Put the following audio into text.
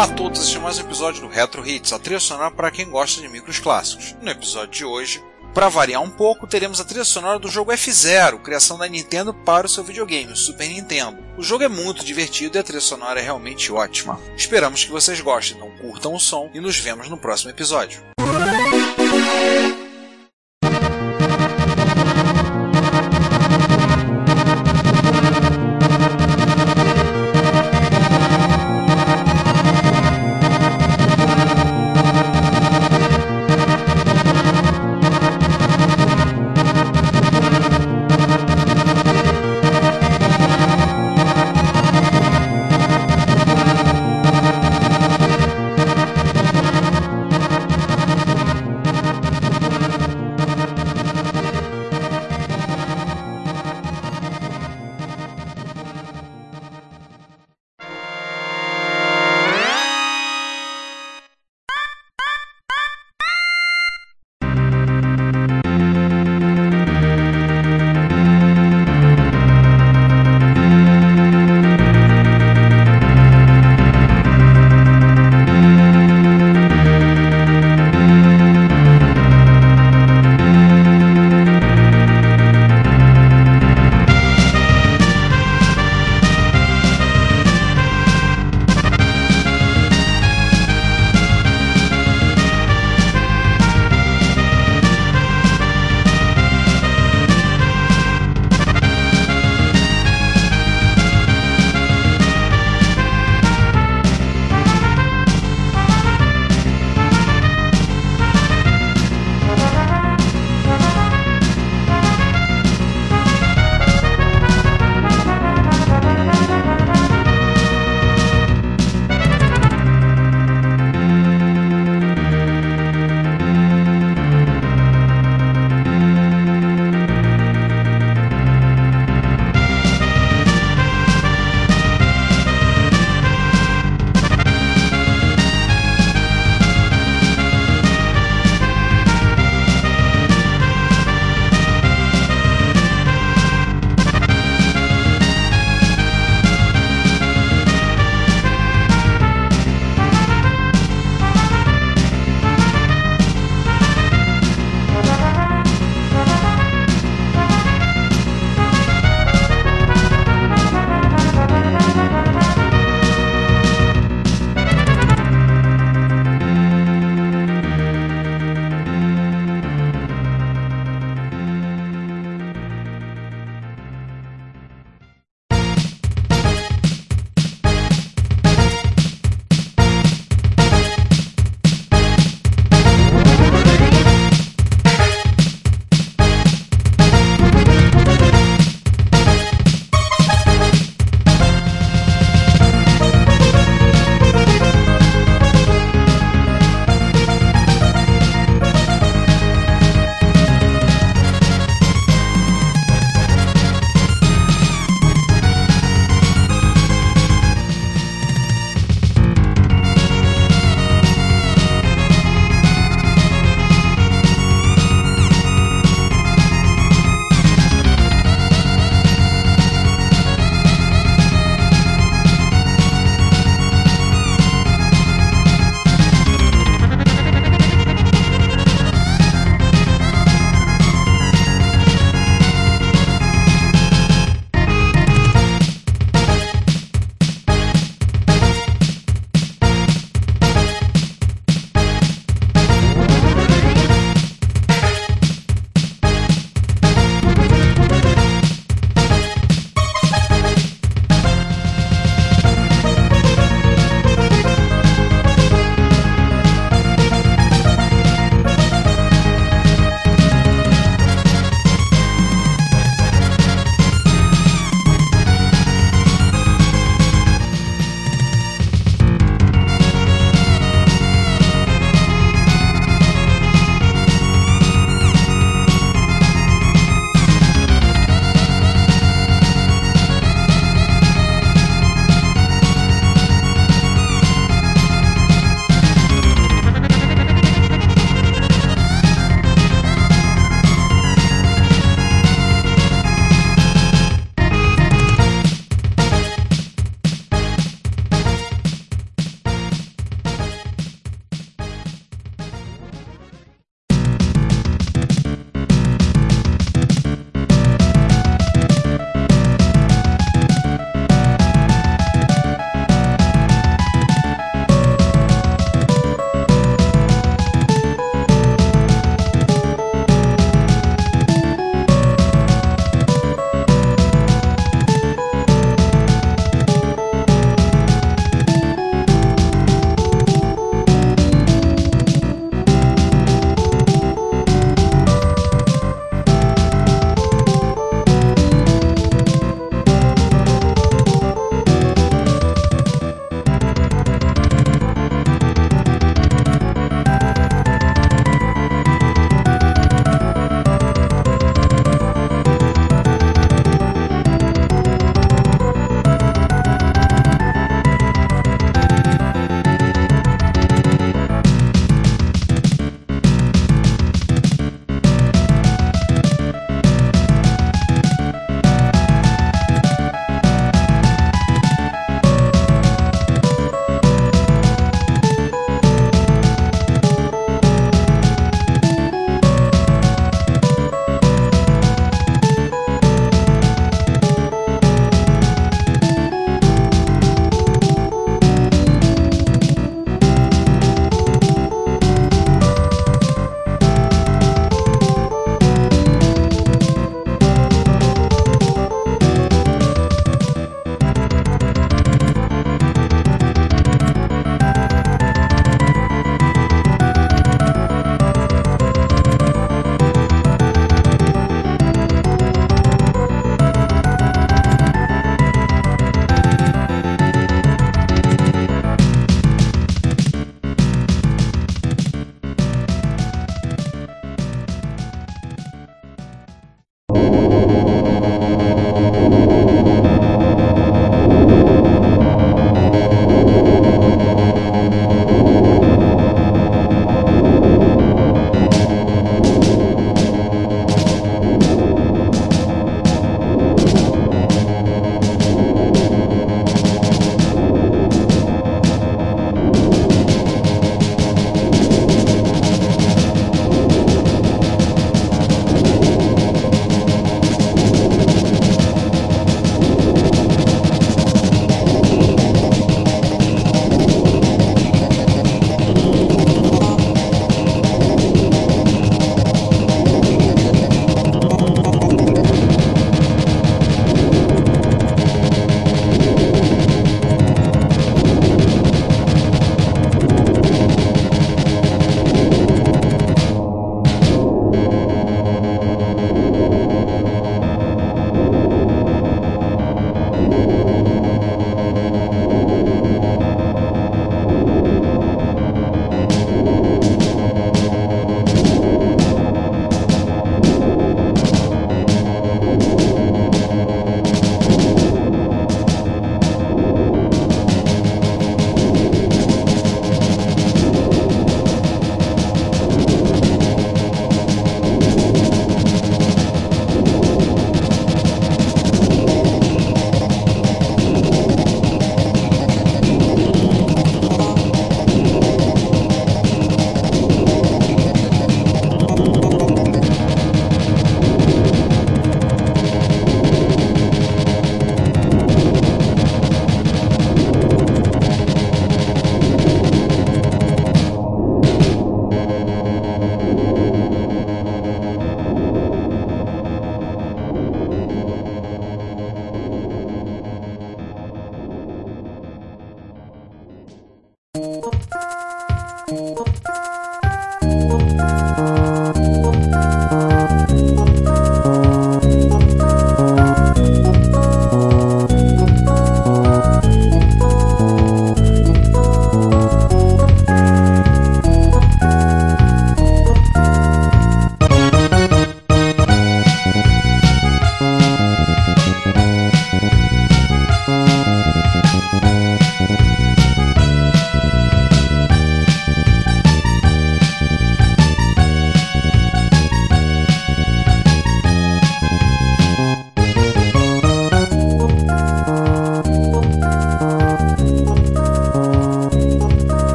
Olá a todos, este é mais um episódio do Retro Hits, a trilha sonora para quem gosta de micros clássicos. No episódio de hoje, para variar um pouco, teremos a trilha sonora do jogo F-Zero, criação da Nintendo para o seu videogame, o Super Nintendo. O jogo é muito divertido e a trilha sonora é realmente ótima. Esperamos que vocês gostem, então curtam o som e nos vemos no próximo episódio.